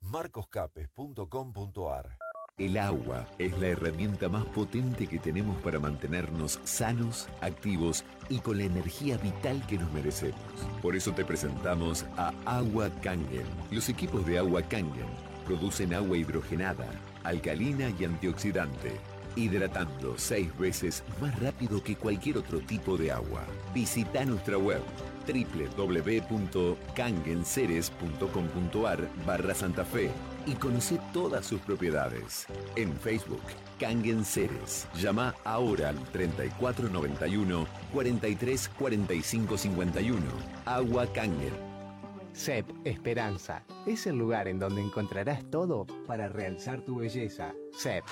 marcoscapes.com.ar El agua es la herramienta más potente que tenemos para mantenernos sanos, activos y con la energía vital que nos merecemos. Por eso te presentamos a Agua Kangen. Los equipos de Agua Kangen producen agua hidrogenada, alcalina y antioxidante, hidratando seis veces más rápido que cualquier otro tipo de agua. Visita nuestra web www.kangenceres.com.ar barra Santa Fe y conoce todas sus propiedades. En Facebook, Kangen Ceres. Llama ahora al 3491 43 45 51. Agua Kangen. CEP Esperanza es el lugar en donde encontrarás todo para realzar tu belleza. CEP.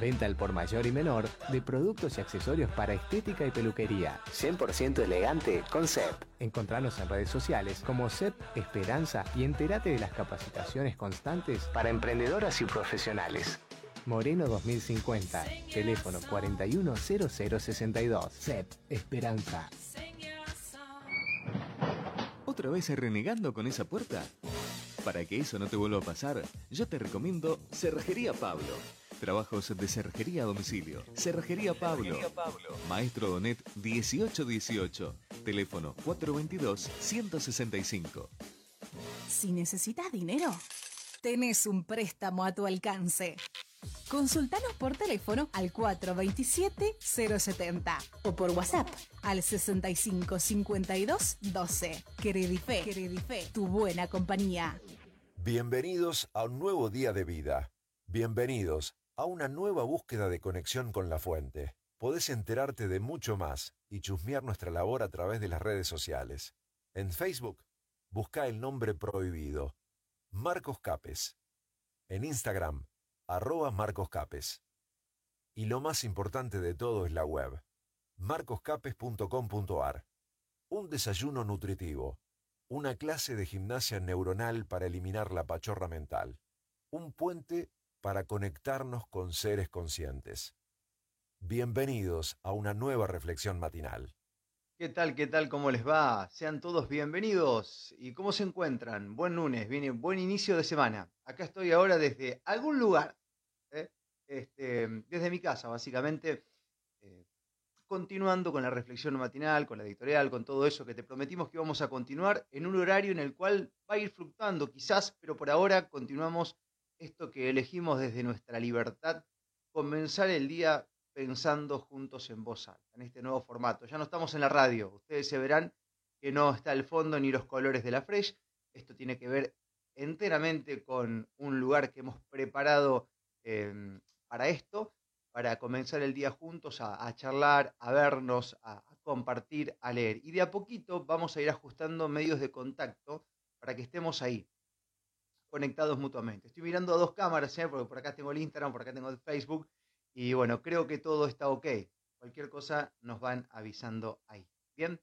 Venta al por mayor y menor de productos y accesorios para estética y peluquería. 100% elegante con CEP. Encontranos en redes sociales como CEP Esperanza y entérate de las capacitaciones constantes para emprendedoras y profesionales. Moreno 2050, teléfono 410062. CEP Esperanza. ¿Otra vez renegando con esa puerta? Para que eso no te vuelva a pasar, yo te recomiendo Cerrajería Pablo. Trabajos de cerrajería a domicilio. Cerrajería Pablo. Maestro Donet 1818. Teléfono 422-165. Si necesitas dinero, tenés un préstamo a tu alcance. Consultanos por teléfono al 427-070 o por WhatsApp al 65 52 12. Credife, Credife, tu buena compañía. Bienvenidos a un nuevo día de vida. Bienvenidos a una nueva búsqueda de conexión con la fuente. Podés enterarte de mucho más y chusmear nuestra labor a través de las redes sociales. En Facebook, busca el nombre prohibido, Marcos Capes. En Instagram, arroba Marcos Capes. Y lo más importante de todo es la web, marcoscapes.com.ar. Un desayuno nutritivo, una clase de gimnasia neuronal para eliminar la pachorra mental, un puente para conectarnos con seres conscientes. Bienvenidos a una nueva reflexión matinal. ¿Qué tal? ¿Qué tal? ¿Cómo les va? Sean todos bienvenidos. ¿Y cómo se encuentran? Buen lunes, viene buen inicio de semana. Acá estoy ahora desde algún lugar, ¿eh? este, desde mi casa, básicamente, eh, continuando con la reflexión matinal, con la editorial, con todo eso que te prometimos que íbamos a continuar en un horario en el cual va a ir fluctuando quizás, pero por ahora continuamos esto que elegimos desde nuestra libertad, comenzar el día pensando juntos en voz alta, en este nuevo formato. Ya no estamos en la radio, ustedes se verán que no está el fondo ni los colores de la Fresh. Esto tiene que ver enteramente con un lugar que hemos preparado em, para esto, para comenzar el día juntos a, charlar, a vernos, a, compartir, a leer. Y de a poquito vamos a ir ajustando medios de contacto para que estemos ahí, conectados mutuamente. Estoy mirando a dos cámaras, ¿eh? porque por acá tengo el Instagram, por acá tengo el Facebook, y bueno, creo que todo está ok. Cualquier cosa nos van avisando ahí. Bien,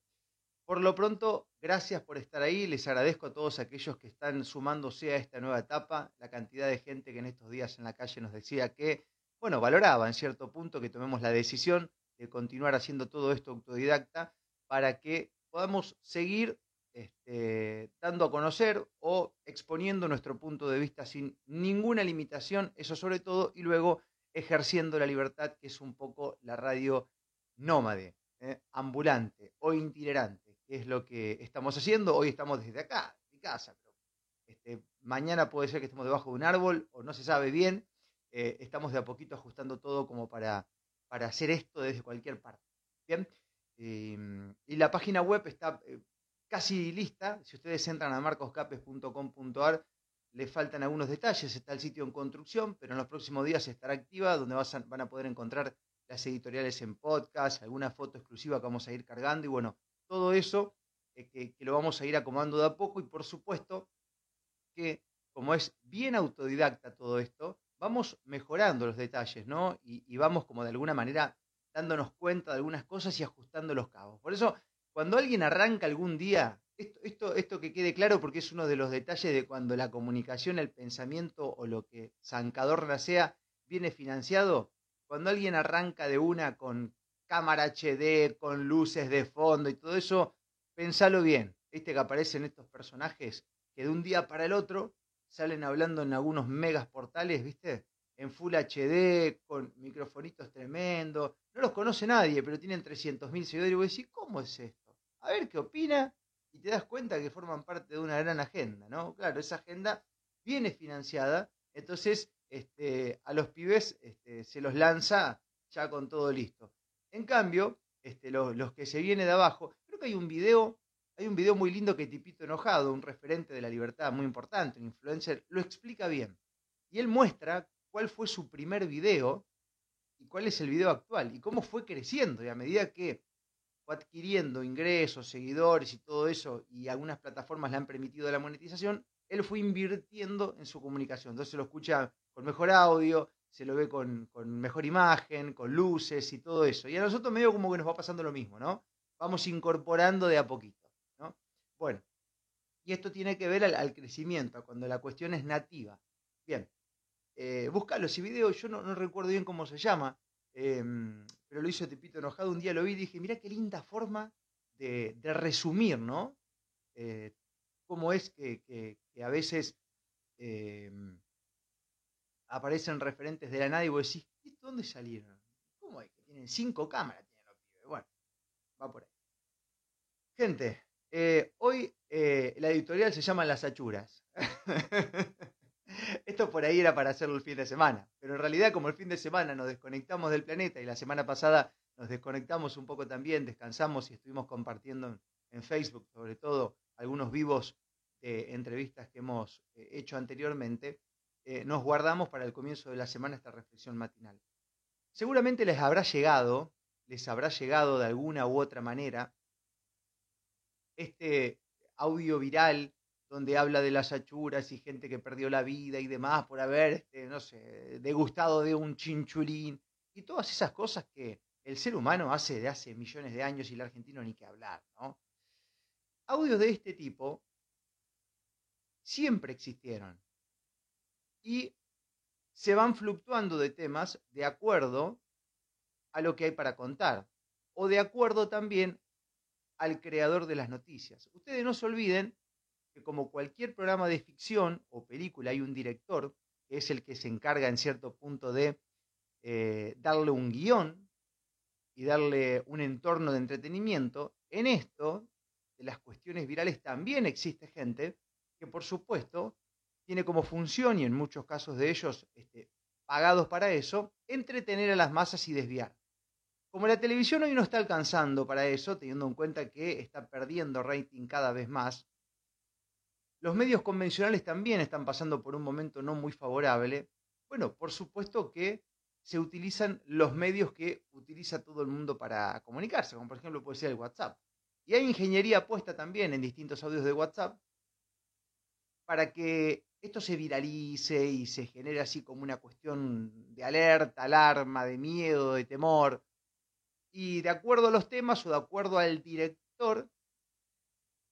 por lo pronto, gracias por estar ahí. Les agradezco a todos aquellos que están sumándose a esta nueva etapa. La cantidad de gente que en estos días en la calle nos decía que, bueno, valoraba en cierto punto que tomemos la decisión de continuar haciendo todo esto autodidacta para que podamos seguir este, dando a conocer o exponiendo nuestro punto de vista sin ninguna limitación, eso sobre todo, y luego ejerciendo la libertad, que es un poco la radio nómade, ¿eh? ambulante o itinerante, que es lo que estamos haciendo. Hoy estamos desde acá, mi casa, pero este, mañana puede ser que estemos debajo de un árbol o no se sabe bien. Eh, estamos de a poquito ajustando todo como para, para hacer esto desde cualquier parte. Bien. Y la página web está eh, casi lista. Si ustedes entran a marcoscapes.com.ar, le faltan algunos detalles. Está el sitio en construcción, pero en los próximos días estará activa, donde van a poder encontrar las editoriales en podcast, alguna foto exclusiva que vamos a ir cargando y bueno, todo eso eh, que, lo vamos a ir acomodando de a poco y por supuesto que como es bien autodidacta todo esto, vamos mejorando los detalles, ¿no? Y vamos como de alguna manera dándonos cuenta de algunas cosas y ajustando los cabos. Por eso cuando alguien arranca algún día, esto, esto, que quede claro porque es uno de los detalles de cuando la comunicación, el pensamiento o lo que Zancadorna sea viene financiado, cuando alguien arranca de una con cámara HD, con luces de fondo y todo eso, pensalo bien. Viste que aparecen estos personajes que de un día para el otro salen hablando en algunos megas portales, ¿viste? En Full HD, con microfonitos tremendos. No los conoce nadie, pero tienen 300.000 seguidores. Y vos decís, ¿cómo es esto? A ver qué opina. Y te das cuenta que forman parte de una gran agenda, ¿no? Claro, esa agenda viene financiada. Entonces, este, a los pibes este, se los lanza ya con todo listo. En cambio, este, los, los que se viene de abajo, creo que hay un video hay un video muy lindo que Tipito Enojado, un referente de la libertad muy importante, un influencer, lo explica bien. Y él muestra cuál fue su primer video y cuál es el video actual y cómo fue creciendo. Y a medida que fue adquiriendo ingresos, seguidores y todo eso, y algunas plataformas le han permitido la monetización, él fue invirtiendo en su comunicación. Entonces se lo escucha con mejor audio, se lo ve con, mejor imagen, con luces y todo eso. Y a nosotros medio como que nos va pasando lo mismo, ¿no? Vamos incorporando de a poquito. Bueno, y esto tiene que ver al, crecimiento, cuando la cuestión es nativa. Bien, eh, búscalo, ese video, yo no, recuerdo bien cómo se llama, em, pero lo hizo Tipito Enojado, un día lo vi y dije, mira qué linda forma de, resumir, ¿no? Eh, cómo es que, a veces em, aparecen referentes de la nada y vos decís, ¿dónde salieron? ¿Cómo es que tienen cinco cámaras? Bueno, va por ahí. Gente, eh, hoy eh, la editorial se llama Las Achuras. Esto por ahí era para hacerlo el fin de semana, pero en realidad como el fin de semana nos desconectamos del planeta y la semana pasada nos desconectamos un poco también, descansamos y estuvimos compartiendo en, Facebook sobre todo algunos vivos entrevistas que hemos eh, hecho anteriormente, nos guardamos para el comienzo de la semana esta reflexión matinal. Seguramente les habrá llegado, les habrá llegado de alguna u otra manera este audio viral donde habla de las achuras y gente que perdió la vida y demás por haber, este, no sé, degustado de un chinchulín y todas esas cosas que el ser humano hace de hace millones de años y el argentino ni que hablar, ¿no? Audios de este tipo siempre existieron y se van fluctuando de temas de acuerdo a lo que hay para contar o de acuerdo también al creador de las noticias. Ustedes no se olviden que como cualquier programa de ficción o película hay un director que es el que se encarga en cierto punto de eh, darle un guion y darle un entorno de entretenimiento. En esto, de las cuestiones virales, también existe gente que por supuesto tiene como función, y en muchos casos de ellos este, pagados para eso, entretener a las masas y desviar. Como la televisión hoy no está alcanzando para eso, teniendo en cuenta que está perdiendo rating cada vez más, los medios convencionales también están pasando por un momento no muy favorable. Bueno, por supuesto que se utilizan los medios que utiliza todo el mundo para comunicarse, como por ejemplo puede ser el WhatsApp. Y hay ingeniería puesta también en distintos audios de WhatsApp para que esto se viralice y se genere así como una cuestión de alerta, alarma, de miedo, de temor y de acuerdo a los temas o de acuerdo al director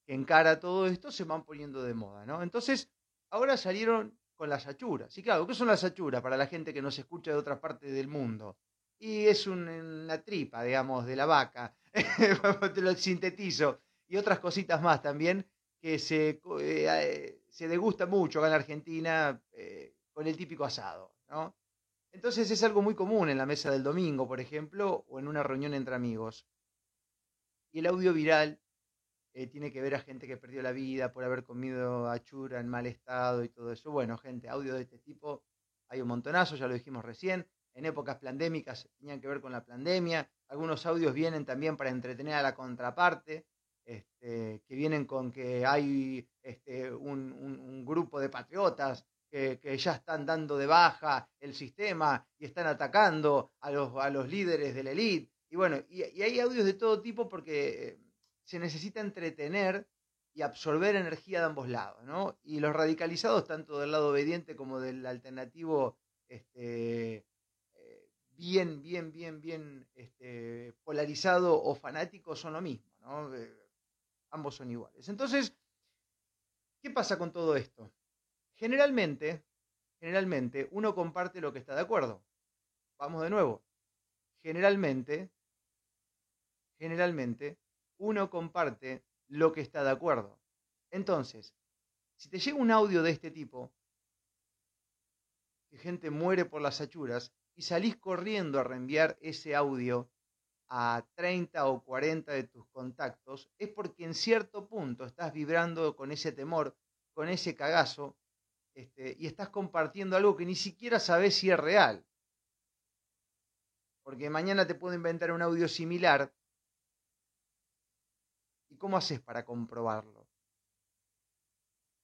que encara todo esto, se van poniendo de moda, ¿no? Entonces, ahora salieron con las achuras. Y claro, ¿qué son las achuras para la gente que nos escucha de otras partes del mundo? Y es una tripa, digamos, de la vaca, te lo sintetizo, y otras cositas más también que se, eh, eh, degusta mucho acá en la Argentina eh, con el típico asado, ¿no? Entonces es algo muy común en la mesa del domingo, por ejemplo, o en una reunión entre amigos. Y el audio viral eh, tiene que ver a gente que perdió la vida por haber comido achura en mal estado y todo eso. Bueno, gente, audio de este tipo hay un montonazo, ya lo dijimos recién. En épocas pandémicas tenían que ver con la pandemia. Algunos audios vienen también para entretener a la contraparte, este, que vienen con que hay este, un grupo de patriotas que, ya están dando de baja el sistema y están atacando a los, a los líderes de la élite. Y bueno, y, hay audios de todo tipo porque eh, se necesita entretener y absorber energía de ambos lados, ¿no? Y los radicalizados, tanto del lado obediente como del alternativo, este, eh, bien, bien, bien, bien este, polarizado o fanático, son lo mismo, ¿no? Eh, ambos son iguales. Entonces, ¿qué pasa con todo esto? Generalmente, generalmente uno comparte lo que está de acuerdo. Vamos de nuevo. Generalmente, generalmente uno comparte lo que está de acuerdo. Entonces, Si te llega un audio de este tipo, que gente muere por las achuras, y salís corriendo a reenviar ese audio a 30 o 40 de tus contactos, es porque en cierto punto estás vibrando con ese temor, con ese cagazo, este, y estás compartiendo algo que ni siquiera sabes si es real. Porque mañana te puedo inventar un audio similar. ¿Y cómo haces para comprobarlo?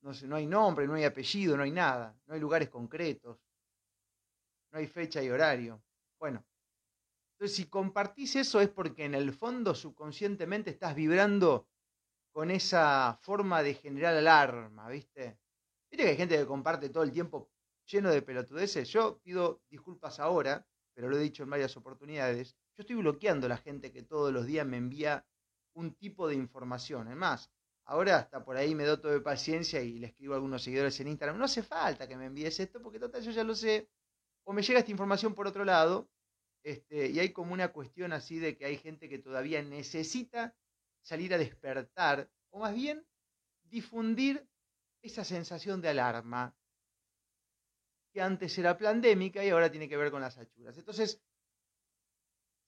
No, sé, no hay nombre, no hay apellido, no hay nada, no hay lugares concretos, no hay fecha y horario. Bueno, entonces si compartís eso es porque en el fondo subconscientemente estás vibrando con esa forma de generar alarma, ¿viste? Viste que hay gente que comparte todo el tiempo lleno de pelotudeces. Yo pido disculpas ahora, pero lo he dicho en varias oportunidades. Yo estoy bloqueando a la gente que todos los días me envía un tipo de información. Es más, ahora hasta por ahí me doy todo de paciencia y le escribo a algunos seguidores en Instagram. No hace falta que me envíes esto porque total yo ya lo sé. O me llega esta información por otro lado. Este, y hay como una cuestión así de que hay gente que todavía necesita salir a despertar, o más bien difundir esa sensación de alarma que antes era pandémica y ahora tiene que ver con las achuras. Entonces,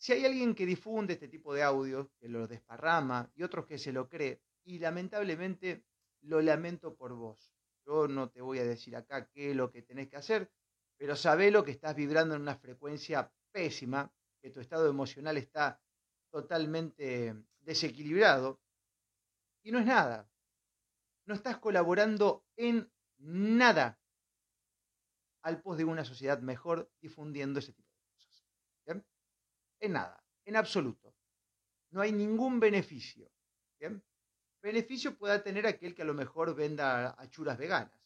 si hay alguien que difunde este tipo de audios, que lo desparrama, y otros que se lo cree, y lamentablemente lo lamento por vos. Yo no te voy a decir acá qué es lo que tenés que hacer, pero sabé lo que estás vibrando en una frecuencia pésima, que tu estado emocional está totalmente desequilibrado, y no es nada no estás colaborando en nada al pos de una sociedad mejor difundiendo ese tipo. En nada, en absoluto. No hay ningún beneficio. ¿bien? Beneficio pueda tener aquel que a lo mejor venda achuras veganas,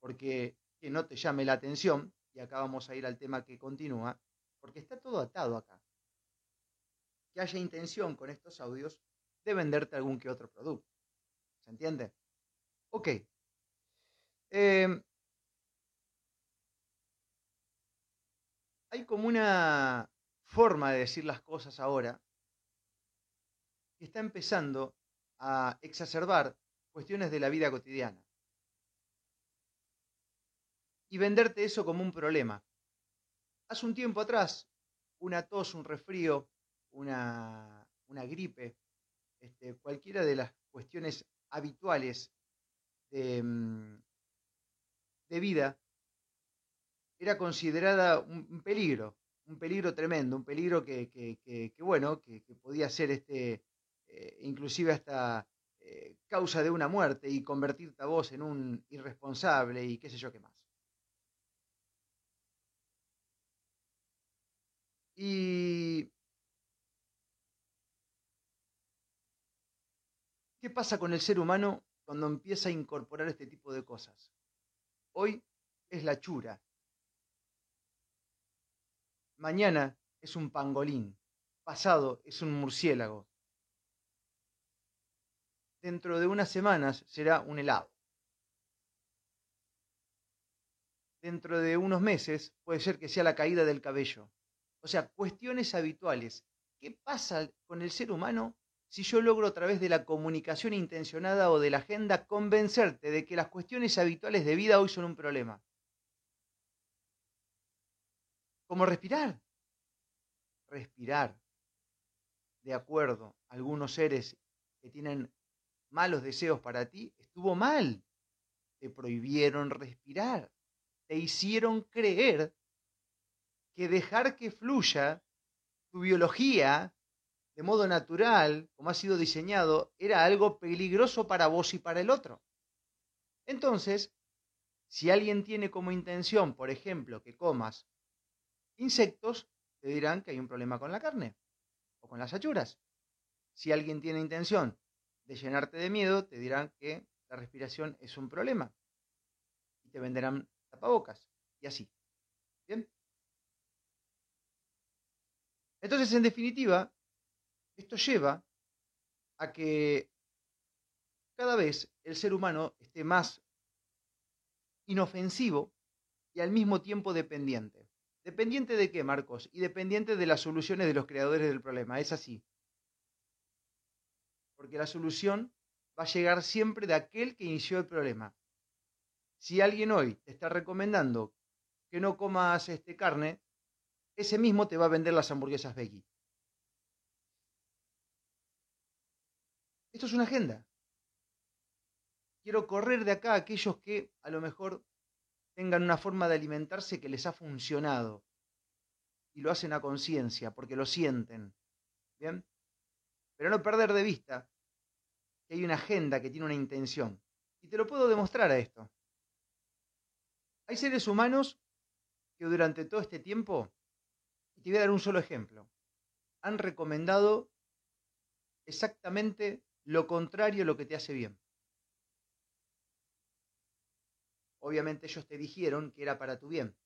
porque que no te llame la atención, y acá vamos a ir al tema que continúa, porque está todo atado acá. Que haya intención con estos audios de venderte algún que otro producto. ¿Se entiende? Ok. Em, hay como una forma de decir las cosas ahora que está empezando a exacerbar cuestiones de la vida cotidiana y venderte eso como un problema. Hace un tiempo atrás, una tos, un resfrío, una, una gripe, este, cualquiera de las cuestiones habituales Mm, de, vida era considerada un, peligro, un peligro tremendo, un peligro que, bueno, que, podía ser este, eh, inclusive hasta eh, causa de una muerte y convertirte a vos en un irresponsable y qué sé yo qué más. Y ¿Qué pasa con el ser humano cuando empieza a incorporar este tipo de cosas. Hoy es la chura. Mañana es un pangolín. Pasado es un murciélago. Dentro de unas semanas será un helado. Dentro de unos meses puede ser que sea la caída del cabello. O sea, cuestiones habituales. ¿Qué pasa con el ser humano si yo logro a través de la comunicación intencionada o de la agenda convencerte de que las cuestiones habituales de vida hoy son un problema. Como respirar. Respirar. De acuerdo, algunos seres que tienen malos deseos para ti, estuvo mal. Te prohibieron respirar. Te hicieron creer que dejar que fluya tu biología de modo natural, como ha sido diseñado, era algo peligroso para vos y para el otro. Entonces, si alguien tiene como intención, por ejemplo, que comas insectos, te dirán que hay un problema con la carne o con las achuras. Si alguien tiene intención de llenarte de miedo, te dirán que la respiración es un problema y te venderán tapabocas y así. ¿Bien? Entonces, en definitiva, esto lleva a que cada vez el ser humano esté más inofensivo y al mismo tiempo dependiente. ¿Dependiente de qué, Marcos? Y dependiente de las soluciones de los creadores del problema. Es así. Porque la solución va a llegar siempre de aquel que inició el problema. si alguien hoy te está recomendando que no comas este, carne, ese mismo te va a vender las hamburguesas veggie. Esto es una agenda. Quiero correr de acá a aquellos que a lo mejor tengan una forma de alimentarse que les ha funcionado y lo hacen a conciencia porque lo sienten. ¿Bien? Pero no perder de vista que hay una agenda que tiene una intención. Y te lo puedo demostrar a esto. Hay seres humanos que durante todo este tiempo, y te voy a dar un solo ejemplo, han recomendado exactamente lo contrario a lo que te hace bien. Obviamente ellos te dijeron que era para tu bien,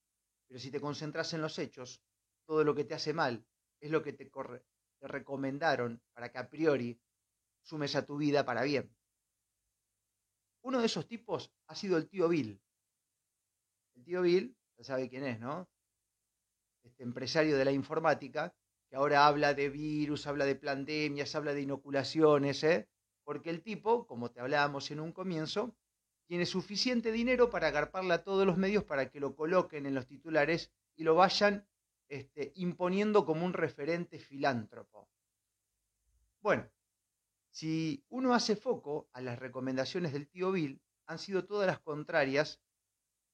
pero si te concentras en los hechos, todo lo que te hace mal es lo que te, te recomendaron para que a priori sumes a tu vida para bien. Uno de esos tipos ha sido el tío Bill. El tío Bill, ya sabe quién es, ¿no? Este empresario de la informática, que ahora habla de virus, habla de pandemias, habla de inoculaciones, ¿eh? Porque el tipo, como te hablábamos en un comienzo, tiene suficiente dinero para agarparle a todos los medios para que lo coloquen en los titulares y lo vayan este, imponiendo como un referente filántropo. Bueno, si uno hace foco a las recomendaciones del tío Bill, han sido todas las contrarias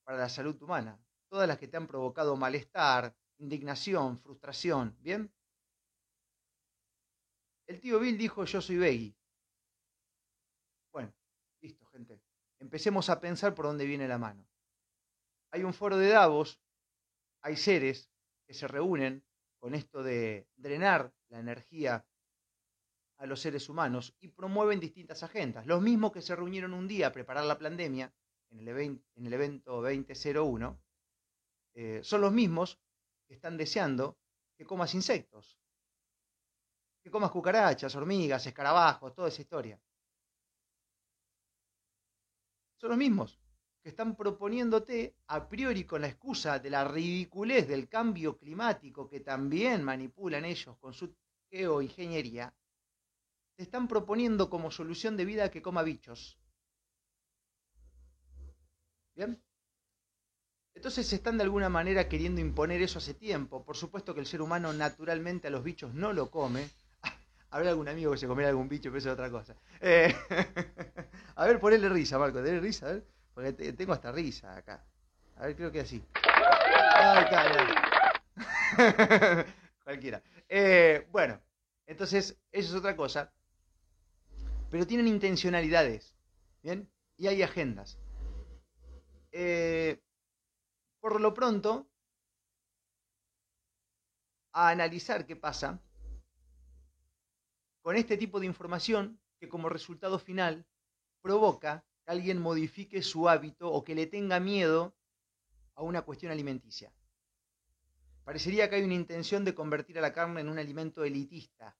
para la salud humana, todas las que te han provocado malestar, indignación, frustración, ¿bien? El tío Bill dijo yo soy veggie. Bueno, listo, gente empecemos a pensar por dónde viene la mano. Hay un foro de Davos, hay seres que se reúnen con esto de drenar la energía a los seres humanos y promueven distintas agendas. Los mismos que se reunieron un día a preparar la pandemia en el, en el evento 2001 eh, son los mismos que están deseando que comas insectos, que comas cucarachas, hormigas, escarabajos, toda esa historia son los mismos que están proponiéndote a priori con la excusa de la ridiculez del cambio climático que también manipulan ellos con su geoingeniería, te están proponiendo como solución de vida que coma bichos. ¿Bien? Entonces se están de alguna manera queriendo imponer eso hace tiempo. Por supuesto que el ser humano naturalmente a los bichos no lo come, Habrá algún amigo que se comiera algún bicho, pero eso es otra cosa. Eh, a ver, ponele risa, Marco, ponele risa, a ver. Porque tengo hasta risa acá. A ver, creo que así. Cualquiera. Eh, bueno, entonces, eso es otra cosa. Pero tienen intencionalidades. ¿Bien? Y hay agendas. Eh, por lo pronto, a analizar qué pasa con este tipo de información que como resultado final provoca que alguien modifique su hábito o que le tenga miedo a una cuestión alimenticia. Parecería que hay una intención de convertir a la carne en un alimento elitista.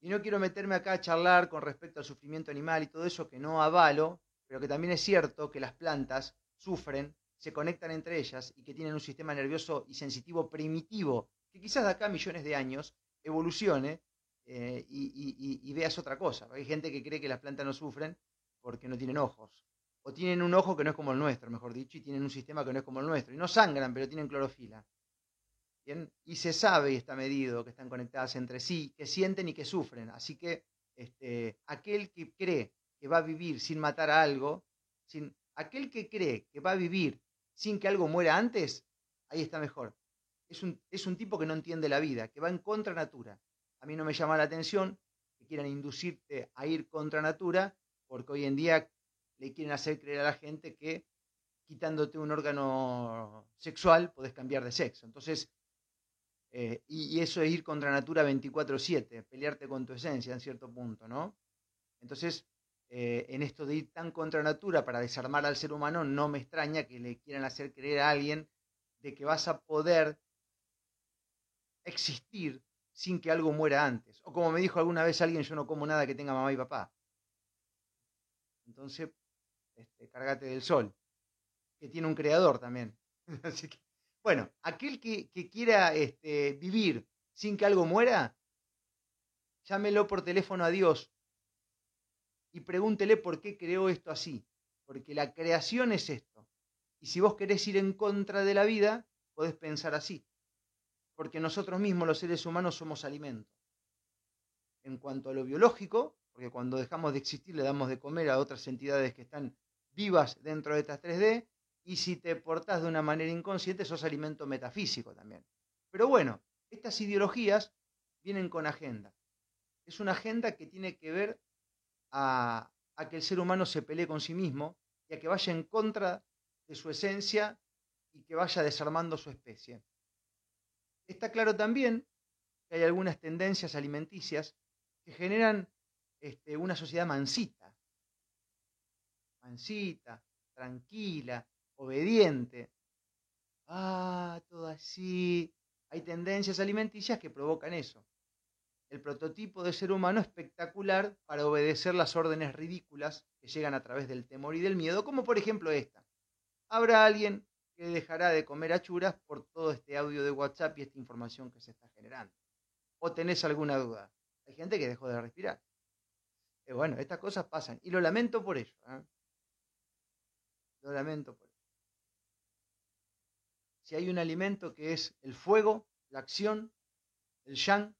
Y no quiero meterme acá a charlar con respecto al sufrimiento animal y todo eso que no avalo, pero que también es cierto que las plantas sufren, se conectan entre ellas y que tienen un sistema nervioso y sensitivo primitivo, que quizás de acá a millones de años evolucione eh, y, veas otra cosa. Hay gente que cree que las plantas no sufren porque no tienen ojos. O tienen un ojo que no es como el nuestro, mejor dicho, y tienen un sistema que no es como el nuestro. Y no sangran, pero tienen clorofila. ¿Bien? Y se sabe y está medido que están conectadas entre sí, que sienten y que sufren. Así que este, aquel que cree que va a vivir sin matar a algo, sin, aquel que cree que va a vivir sin que algo muera antes, ahí está mejor. Es un, es un tipo que no entiende la vida, que va en contra natura. A mí no me llama la atención que quieran inducirte a ir contra natura, porque hoy en día le quieren hacer creer a la gente que quitándote un órgano sexual podés cambiar de sexo. Entonces, eh, y, eso es ir contra natura 24/7, pelearte con tu esencia en cierto punto, ¿no? Entonces, eh, en esto de ir tan contra natura para desarmar al ser humano, no me extraña que le quieran hacer creer a alguien de que vas a poder existir sin que algo muera antes. O como me dijo alguna vez alguien, yo no como nada que tenga mamá y papá. Entonces, este, cargate del sol, que tiene un creador también. Así que, bueno, aquel que, quiera este, vivir sin que algo muera, llámelo por teléfono a Dios y pregúntele por qué creó esto así. porque la creación es esto. Y si vos querés ir en contra de la vida, podés pensar así, porque nosotros mismos los seres humanos somos alimento. En cuanto a lo biológico, porque cuando dejamos de existir le damos de comer a otras entidades que están vivas dentro de estas 3D, y si te portás de una manera inconsciente, sos alimento metafísico también. Pero bueno, estas ideologías vienen con agenda. Es una agenda que tiene que ver a, a que el ser humano se pelee con sí mismo y a que vaya en contra de su esencia y que vaya desarmando su especie. Está claro también que hay algunas tendencias alimenticias que generan este, una sociedad mansita, mansita, tranquila, obediente. Ah, todo así. Hay tendencias alimenticias que provocan eso. El prototipo de ser humano espectacular para obedecer las órdenes ridículas que llegan a través del temor y del miedo, como por ejemplo esta. Habrá alguien que dejará de comer achuras por todo este audio de WhatsApp y esta información que se está generando. ¿O tenés alguna duda? Hay gente que dejó de respirar. Eh, bueno, estas cosas pasan y lo lamento por ello. ¿eh? Lo lamento por ello. Si hay un alimento que es el fuego, la acción, el yang,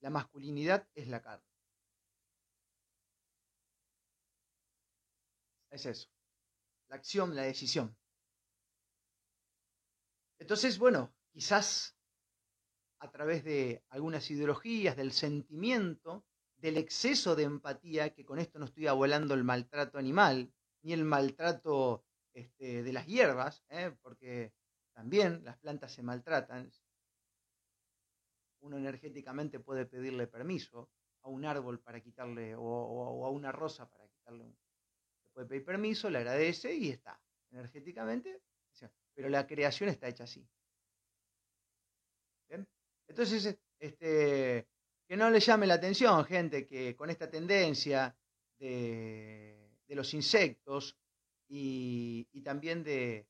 la masculinidad es la carne. Es eso. La acción, la decisión. Entonces, bueno, quizás a través de algunas ideologías, del sentimiento, del exceso de empatía, que con esto no estoy abuelando el maltrato animal, ni el maltrato este, de las hierbas, ¿eh? porque también las plantas se maltratan. Uno energéticamente puede pedirle permiso a un árbol para quitarle, o, a una rosa para quitarle un... Se puede pedir permiso, le agradece y está. Energéticamente, pero la creación está hecha así. Entonces, este, que no le llame la atención, gente, que con esta tendencia de, los insectos y, también de,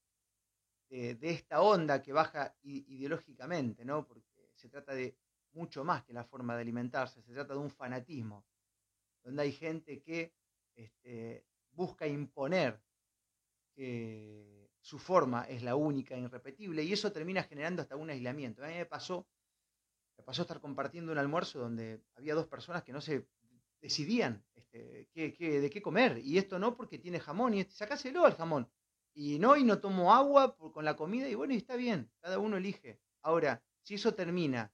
de, esta onda que baja ideológicamente, ¿no? Porque se trata de mucho más que la forma de alimentarse, se trata de un fanatismo, donde hay gente que este, busca imponer que su forma es la única e irrepetible y eso termina generando hasta un aislamiento. A mí me pasó me pasó estar compartiendo un almuerzo donde había dos personas que no se decidían este, de qué comer. Y esto no porque tiene jamón, y este, sacáselo al jamón. Y no, y no tomo agua con la comida, y bueno, y está bien, cada uno elige. Ahora, si eso termina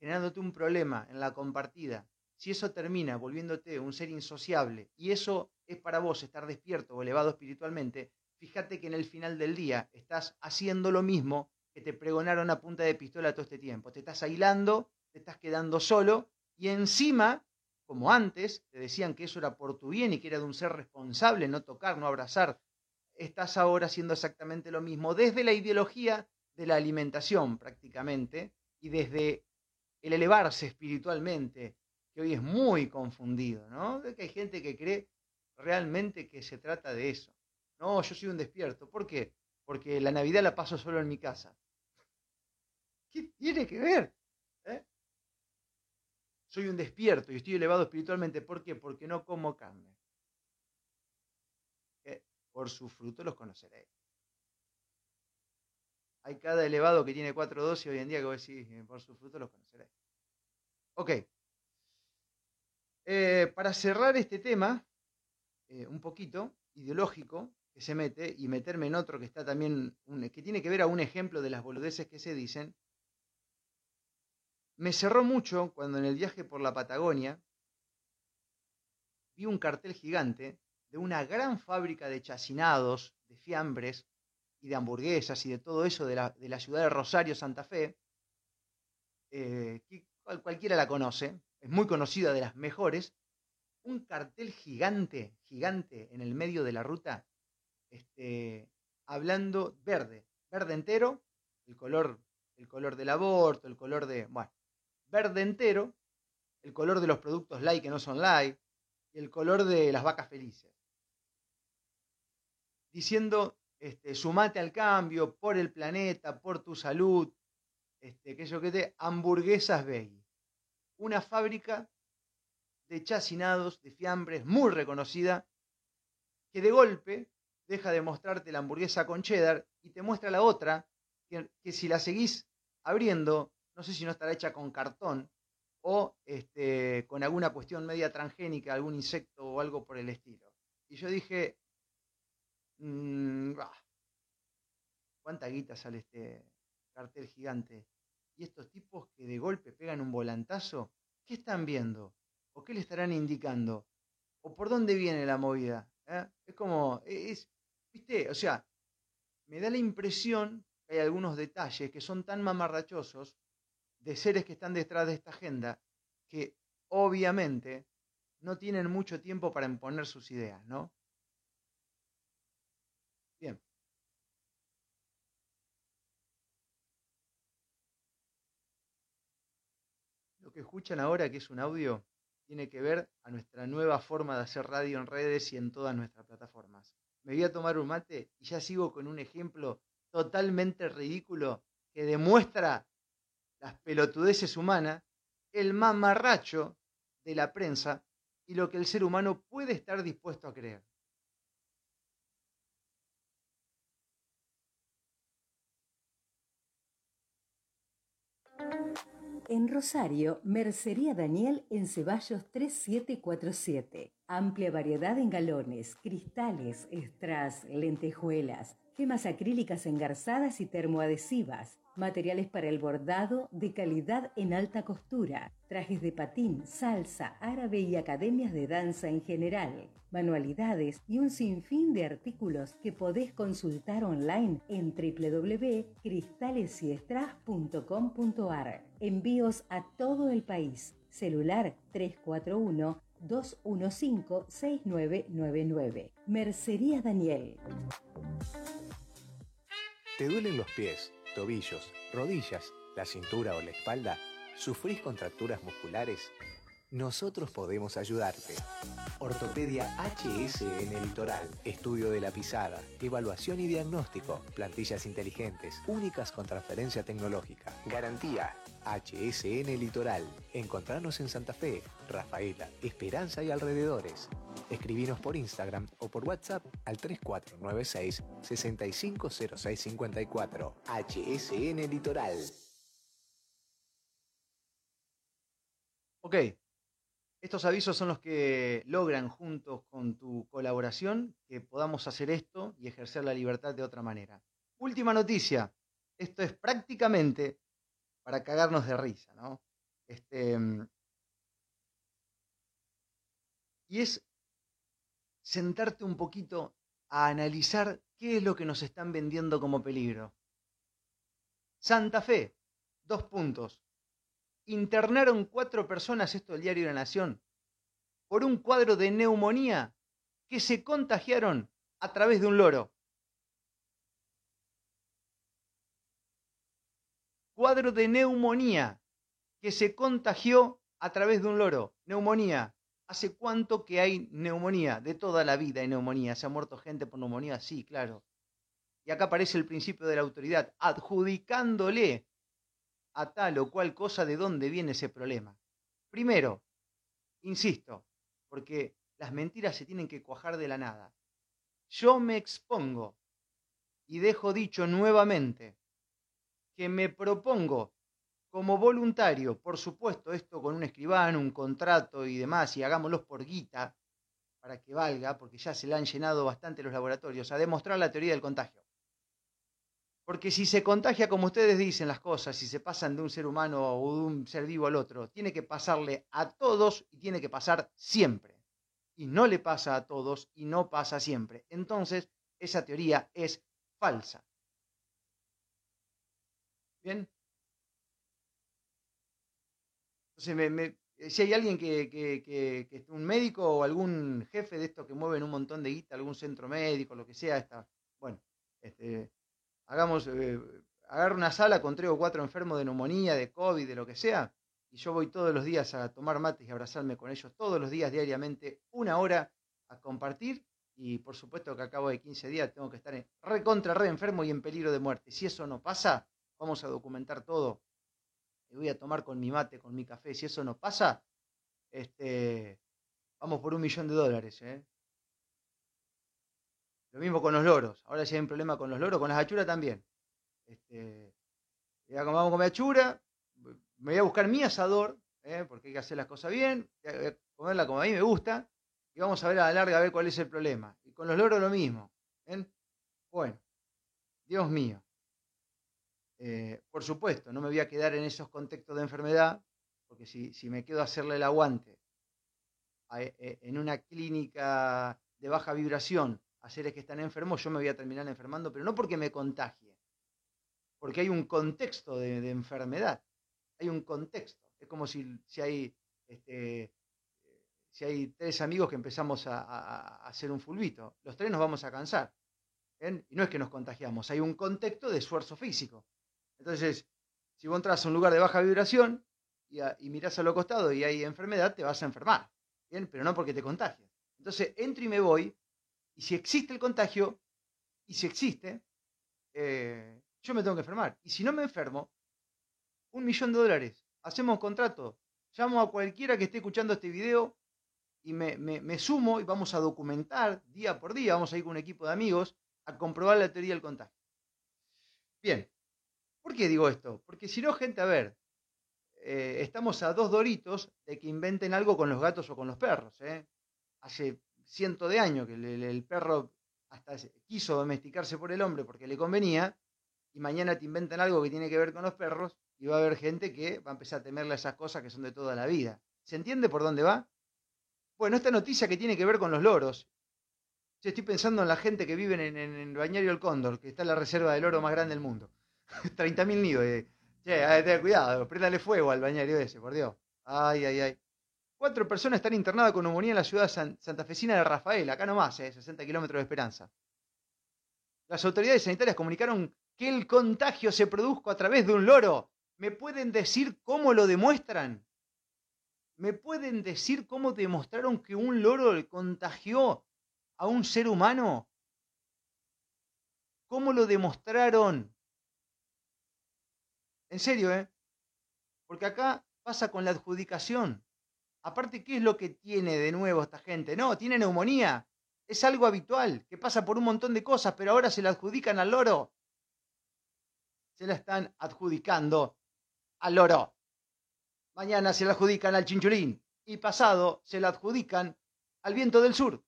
generándote un problema en la compartida, si eso termina volviéndote un ser insociable, y eso es para vos estar despierto o elevado espiritualmente, fíjate que en el final del día estás haciendo lo mismo que te pregonaron a punta de pistola todo este tiempo. Te estás aislando, te estás quedando solo y encima, como antes, te decían que eso era por tu bien y que era de un ser responsable, no tocar, no abrazar, estás ahora haciendo exactamente lo mismo desde la ideología de la alimentación prácticamente y desde el elevarse espiritualmente, que hoy es muy confundido, ¿no? De que hay gente que cree realmente que se trata de eso. No, yo soy un despierto. ¿Por qué? Porque la Navidad la paso solo en mi casa. ¿Qué tiene que ver? ¿Eh? Soy un despierto y estoy elevado espiritualmente. ¿Por qué? Porque no como carne. Por su fruto los conoceréis. Hay cada elevado que tiene cuatro dosis hoy en día que vos decís, eh, por su fruto los conoceréis. Ok. Eh, para cerrar este tema, un poquito ideológico, que se mete, y meterme en otro que está también, que tiene que ver a un ejemplo de las boludeces que se dicen, me cerró mucho cuando en el viaje por la Patagonia vi un cartel gigante de una gran fábrica de chacinados, de fiambres y de hamburguesas y de todo eso de la, de la ciudad de Rosario, Santa Fe, eh, que cualquiera la conoce, es muy conocida de las mejores, un cartel gigante, gigante en el medio de la ruta, este, hablando verde, verde entero, el color, el color del aborto, el color de, bueno, verde entero, el color de los productos light que no son light, y el color de las vacas felices. Diciendo, este, sumate al cambio por el planeta, por tu salud, este, que yo que te, hamburguesas veggie. Una fábrica de chacinados, de fiambres muy reconocida que de golpe deja de mostrarte la hamburguesa con cheddar y te muestra la otra, que, si la seguís abriendo, no sé si no estará hecha con cartón o este, con alguna cuestión media transgénica, algún insecto o algo por el estilo. Y yo dije, mmm, ¿cuánta guita sale este cartel gigante? Y estos tipos que de golpe pegan un volantazo, ¿qué están viendo? ¿O qué le estarán indicando? ¿O por dónde viene la movida? ¿Eh? Es como, es, O sea, me da la impresión que hay algunos detalles que son tan mamarrachosos de seres que están detrás de esta agenda que obviamente no tienen mucho tiempo para imponer sus ideas, ¿no? Bien. Lo que escuchan ahora, que es un audio, tiene que ver a nuestra nueva forma de hacer radio en redes y en todas nuestras plataformas. Me voy a tomar un mate y ya sigo con un ejemplo totalmente ridículo que demuestra las pelotudeces humanas, el mamarracho de la prensa y lo que el ser humano puede estar dispuesto a creer. En Rosario, Mercería Daniel en Ceballos 3747. Amplia variedad en galones, cristales, strass, lentejuelas, gemas acrílicas engarzadas y termoadhesivas materiales para el bordado de calidad en alta costura, trajes de patín, salsa, árabe y academias de danza en general, manualidades y un sinfín de artículos que podés consultar online en www.cristalesyestras.com.ar. Envíos a todo el país. Celular 341 215 6999. Mercería Daniel. ¿Te duelen los pies? Tobillos, rodillas, la cintura o la espalda, ¿sufrís contracturas musculares? Nosotros podemos ayudarte. Ortopedia HS litoral. Estudio de la pisada. Evaluación y diagnóstico. Plantillas inteligentes. Únicas con transferencia tecnológica. Garantía. HSN Litoral. Encontrarnos en Santa Fe, Rafaela, Esperanza y alrededores. Escribinos por Instagram o por WhatsApp al 3496 650654. HSN Litoral. Ok, estos avisos son los que logran juntos con tu colaboración que podamos hacer esto y ejercer la libertad de otra manera. Última noticia. Esto es prácticamente para cagarnos de risa, ¿no? Este, mm, y es sentarte un poquito a analizar qué es lo que nos están vendiendo como peligro. Santa Fe, dos puntos. Internaron cuatro personas, esto del diario la Nación, por un cuadro de neumonía que se contagiaron a través de un loro. Cuadro de neumonía que se contagió a través de un loro. Neumonía. ¿Hace cuánto que hay neumonía? De toda la vida hay neumonía. ¿Se ha muerto gente por neumonía? Sí, claro. Y acá aparece el principio de la autoridad, adjudicándole a tal o cual cosa de dónde viene ese problema. Primero, insisto, porque las mentiras se tienen que cuajar de la nada. Yo me expongo y dejo dicho nuevamente que me propongo como voluntario, por supuesto, esto con un escribano, un contrato y demás, y hagámoslos por guita, para que valga, porque ya se le han llenado bastante los laboratorios, a demostrar la teoría del contagio. Porque si se contagia como ustedes dicen las cosas, si se pasan de un ser humano o de un ser vivo al otro, tiene que pasarle a todos y tiene que pasar siempre. Y no le pasa a todos y no pasa siempre. Entonces, esa teoría es falsa. ¿Bien? Entonces, si hay alguien que, que, que, un médico o algún jefe de estos que mueven un montón de guita, algún centro médico, lo que sea, está, bueno, este, hagamos, eh, una sala con tres o cuatro enfermos de neumonía, de COVID, de lo que sea, y yo voy todos los días a tomar mates y abrazarme con ellos, todos los días, diariamente, una hora a compartir, y por supuesto que a cabo de 15 días tengo que estar en re contra, re enfermo y en peligro de muerte. Si eso no pasa, vamos a documentar todo. Y voy a tomar con mi mate, con mi café. Si eso no pasa, este, vamos por un millón de dólares. ¿eh? Lo mismo con los loros. Ahora ya hay un problema con los loros, con las achuras también. Este, ya vamos a comer achura, me voy a buscar mi asador, ¿eh? porque hay que hacer las cosas bien, voy a comerla como a mí me gusta, y vamos a ver a la larga a ver cuál es el problema. Y con los loros lo mismo. Bueno, Dios mío. Eh, por supuesto, no me voy a quedar en esos contextos de enfermedad, porque si, si me quedo a hacerle el aguante eh, en una clínica de baja vibración a seres que están enfermos, yo me voy a terminar enfermando, pero no porque me contagie, porque hay un contexto de, enfermedad, hay un contexto. Es como si, si hay este, si hay tres amigos que empezamos a, hacer un fulbito, los tres nos vamos a cansar. Y no es que nos contagiamos, hay un contexto de esfuerzo físico. Entonces, si vos entras a un lugar de baja vibración y, y mirás a lo costado y hay enfermedad, te vas a enfermar. ¿bien? Pero no porque te contagies. Entonces, entro y me voy, y si existe el contagio, y si existe, eh, yo me tengo que enfermar. Y si no me enfermo, un millón de dólares. Hacemos contrato. Llamo a cualquiera que esté escuchando este video y me, me, sumo y vamos a documentar día por día, vamos a ir con un equipo de amigos a comprobar la teoría del contagio. Bien, ¿por qué digo esto? Porque si no, gente, a ver, eh, estamos a dos doritos de que inventen algo con los gatos o con los perros. ¿eh? Hace cientos de años que el, perro hasta quiso domesticarse por el hombre porque le convenía, y mañana te inventan algo que tiene que ver con los perros, y va a haber gente que va a empezar a temerle a esas cosas que son de toda la vida. ¿Se entiende por dónde va? Bueno, esta noticia que tiene que ver con los loros. Yo estoy pensando en la gente que vive en, el bañario El Cóndor, que está en la reserva del oro más grande del mundo. 30.000 nidos. Eh. Che, cuidado, préndale fuego al bañario ese, por Dios. Ay, ay, ay. Cuatro personas están internadas con neumonía en la ciudad santafesina de Rafael, acá nomás, eh, 60 kilómetros de Esperanza. Las autoridades sanitarias comunicaron que el contagio se produjo a través de un loro. ¿Me pueden decir cómo lo demuestran? ¿Me pueden decir cómo demostraron que un loro le contagió a un ser humano? ¿Cómo lo demostraron? En serio, ¿eh? Porque acá pasa con la adjudicación. Aparte, ¿qué es lo que tiene de nuevo esta gente? No, tiene neumonía. Es algo habitual, que pasa por un montón de cosas, pero ahora se la adjudican al loro. Se la están adjudicando al loro. Mañana se la adjudican al chinchulín y pasado se la adjudican al viento del sur.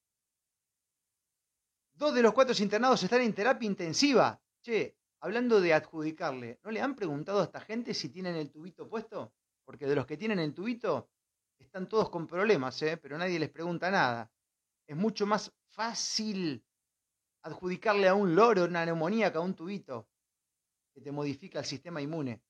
Dos de los cuatro internados están en terapia intensiva. Che, hablando de adjudicarle, ¿no le han preguntado a esta gente si tienen el tubito puesto? Porque de los que tienen el tubito están todos con problemas, ¿eh? pero nadie les pregunta nada. Es mucho más fácil adjudicarle a un loro una neumonía que a un tubito que te modifica el sistema inmune.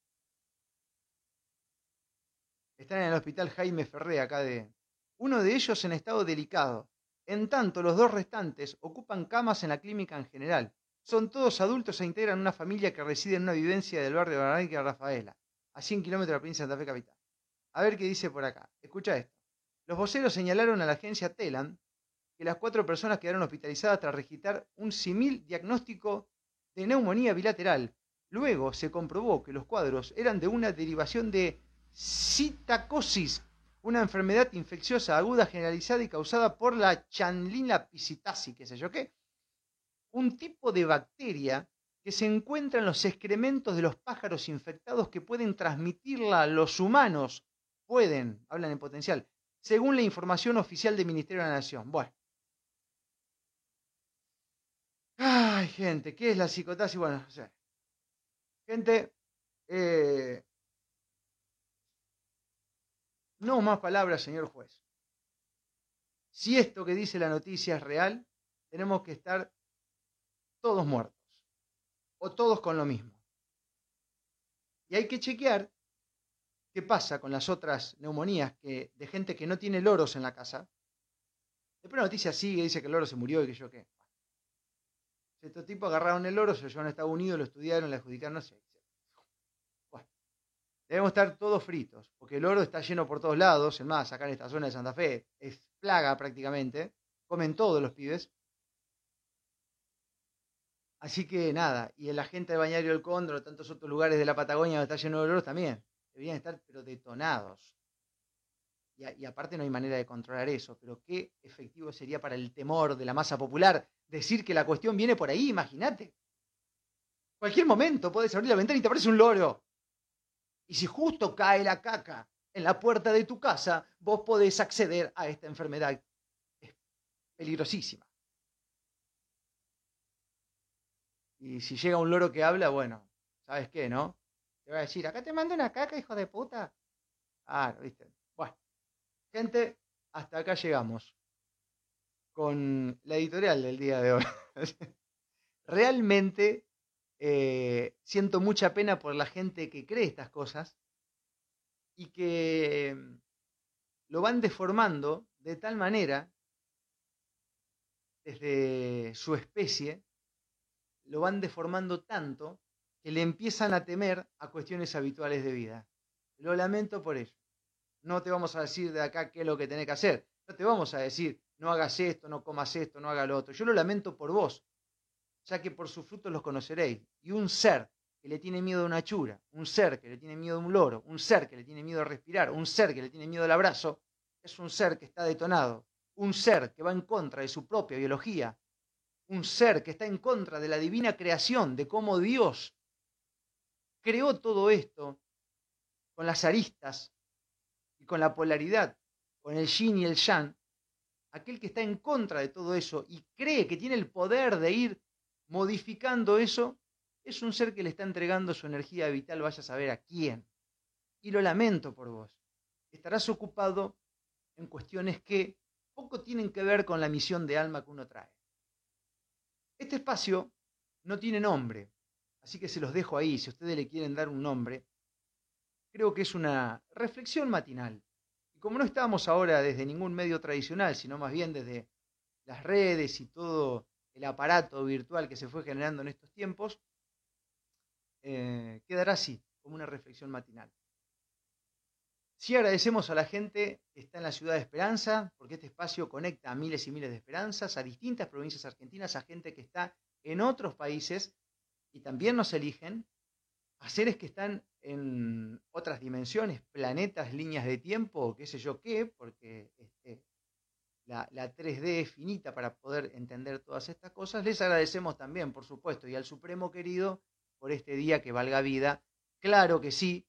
Están en el hospital Jaime Ferré, acá de... Uno de ellos en estado delicado. En tanto, los dos restantes ocupan camas en la clínica en general. Son todos adultos e integran una familia que reside en una vivencia del barrio de y Rafaela, a 100 kilómetros de la provincia de Santa Fe Capital. A ver qué dice por acá. Escucha esto. Los voceros señalaron a la agencia Telan que las cuatro personas quedaron hospitalizadas tras registrar un simil diagnóstico de neumonía bilateral. Luego se comprobó que los cuadros eran de una derivación de citacosis, una enfermedad infecciosa aguda generalizada y causada por la chanlina pisitasi, qué sé yo qué, un tipo de bacteria que se encuentra en los excrementos de los pájaros infectados que pueden transmitirla a los humanos. Pueden, hablan en potencial, según la información oficial del Ministerio de la Nación. Bueno. Ay, gente, ¿qué es la psicotasis? Bueno, o sea, gente, eh, no más palabras, señor juez. Si esto que dice la noticia es real, tenemos que estar todos muertos o todos con lo mismo. Y hay que chequear qué pasa con las otras neumonías que, de gente que no tiene loros en la casa. Después la noticia sigue, dice que el loro se murió y que yo qué. Estos tipos agarraron el loro, se lo llevaron a Estados Unidos, lo estudiaron, le adjudicaron, no sé. Debemos estar todos fritos, porque el oro está lleno por todos lados. Es más, acá en esta zona de Santa Fe es plaga prácticamente. Comen todos los pibes. Así que nada, y la gente de Bañario del Cóndor, tantos otros lugares de la Patagonia donde está lleno de oro también. Deberían estar pero detonados. y, aparte no hay manera de controlar eso, pero qué efectivo sería para el temor de la masa popular decir que la cuestión viene por ahí, imagínate. Cualquier momento puedes abrir la ventana y te aparece un loro. Y si justo cae la caca en la puerta de tu casa, vos podés acceder a esta enfermedad. Es peligrosísima. Y si llega un loro que habla, bueno, ¿sabes qué, no? Te va a decir, acá te mando una caca, hijo de puta. Ah, ¿viste? Bueno, gente, hasta acá llegamos con la editorial del día de hoy. Realmente eh, siento mucha pena por la gente que cree estas cosas y que lo van deformando de tal manera, desde su especie, lo van deformando tanto que le empiezan a temer a cuestiones habituales de vida. Lo lamento por ello. No te vamos a decir de acá qué es lo que tenés que hacer. No te vamos a decir, no hagas esto, no comas esto, no hagas lo otro. Yo lo lamento por vos, ya que por sus frutos los conoceréis. Y un ser que le tiene miedo a una chura, un ser que le tiene miedo a un loro, un ser que le tiene miedo a respirar, un ser que le tiene miedo al abrazo, es un ser que está detonado, un ser que va en contra de su propia biología, un ser que está en contra de la divina creación, de cómo Dios creó todo esto con las aristas y con la polaridad, con el yin y el yang, aquel que está en contra de todo eso y cree que tiene el poder de ir modificando eso, es un ser que le está entregando su energía vital, vaya a saber a quién. Y lo lamento por vos. Estarás ocupado en cuestiones que poco tienen que ver con la misión de alma que uno trae. Este espacio no tiene nombre, así que se los dejo ahí. Si ustedes le quieren dar un nombre, creo que es una reflexión matinal. Y como no estamos ahora desde ningún medio tradicional, sino más bien desde las redes y todo el aparato virtual que se fue generando en estos tiempos, eh, quedará así, como una reflexión matinal. Sí agradecemos a la gente que está en la ciudad de Esperanza, porque este espacio conecta a miles y miles de esperanzas, a distintas provincias argentinas, a gente que está en otros países y también nos eligen, a seres que están en otras dimensiones, planetas, líneas de tiempo, qué sé yo qué, porque este, la, la 3D es finita para poder entender todas estas cosas. Les agradecemos también, por supuesto, y al Supremo querido por este día que valga vida. Claro que sí,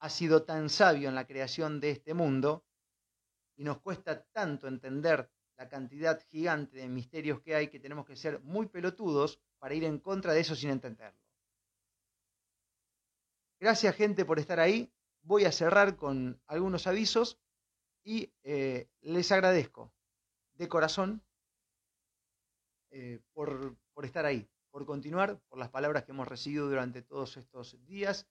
ha sido tan sabio en la creación de este mundo y nos cuesta tanto entender la cantidad gigante de misterios que hay que tenemos que ser muy pelotudos para ir en contra de eso sin entenderlo. Gracias gente por estar ahí. Voy a cerrar con algunos avisos y eh, les agradezco de corazón eh, por, por estar ahí, por continuar, por las palabras que hemos recibido durante todos estos días,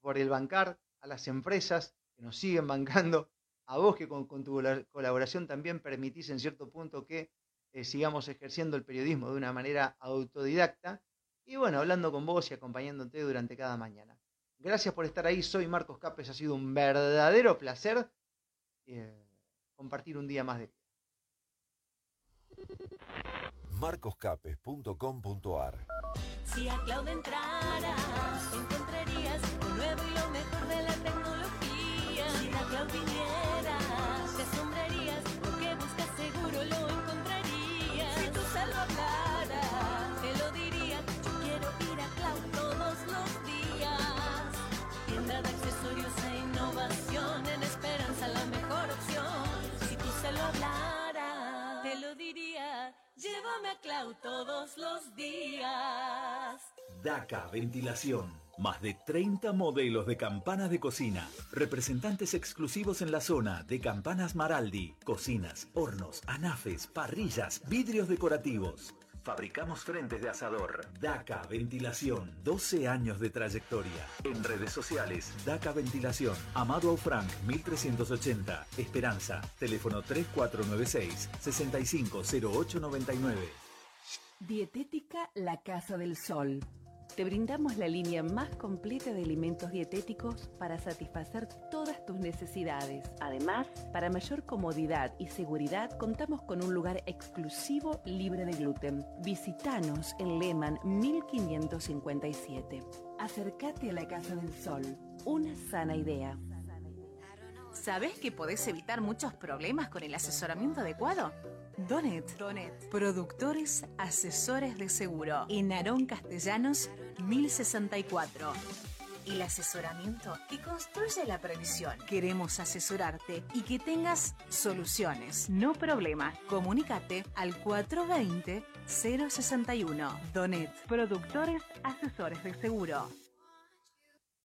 por el bancar a las empresas que nos siguen bancando, a vos que con, tu colaboración también permitís en cierto punto que eh, sigamos ejerciendo el periodismo de una manera autodidacta y bueno, hablando con vos y acompañándote durante cada mañana. Gracias por estar ahí, soy Marcos Capes, ha sido un verdadero placer eh, compartir un día más de vida. marcoscapes.com.ar Si a Cloud entraras, encontrarías lo nuevo y lo mejor Llévame a Cloud todos los días. DACA Ventilación. Más de 30 modelos de campanas de cocina. Representantes exclusivos en la zona de Campanas Maraldi. Cocinas, hornos, anafes, parrillas, vidrios decorativos. Fabricamos frentes de asador. DACA Ventilación. 12 años de trayectoria. En redes sociales, DACA Ventilación. Amado Aufranc, 1380. Esperanza. Teléfono 3496-650899. Dietética La Casa del Sol. Te brindamos la línea más completa de alimentos dietéticos para satisfacer todas tus necesidades. Además, para mayor comodidad y seguridad, contamos con un lugar exclusivo libre de gluten. Visítanos en Lehman 1557. Acércate a la Casa del Sol. Una sana idea. ¿Sabés que podés evitar muchos problemas con el asesoramiento adecuado? Donet. Donet. Productores asesores de seguro. En Arón Castellanos, 1064. El asesoramiento que construye la previsión. Queremos asesorarte y que tengas soluciones, no problemas. Comunícate al 420 061. Donet. Productores asesores de seguro.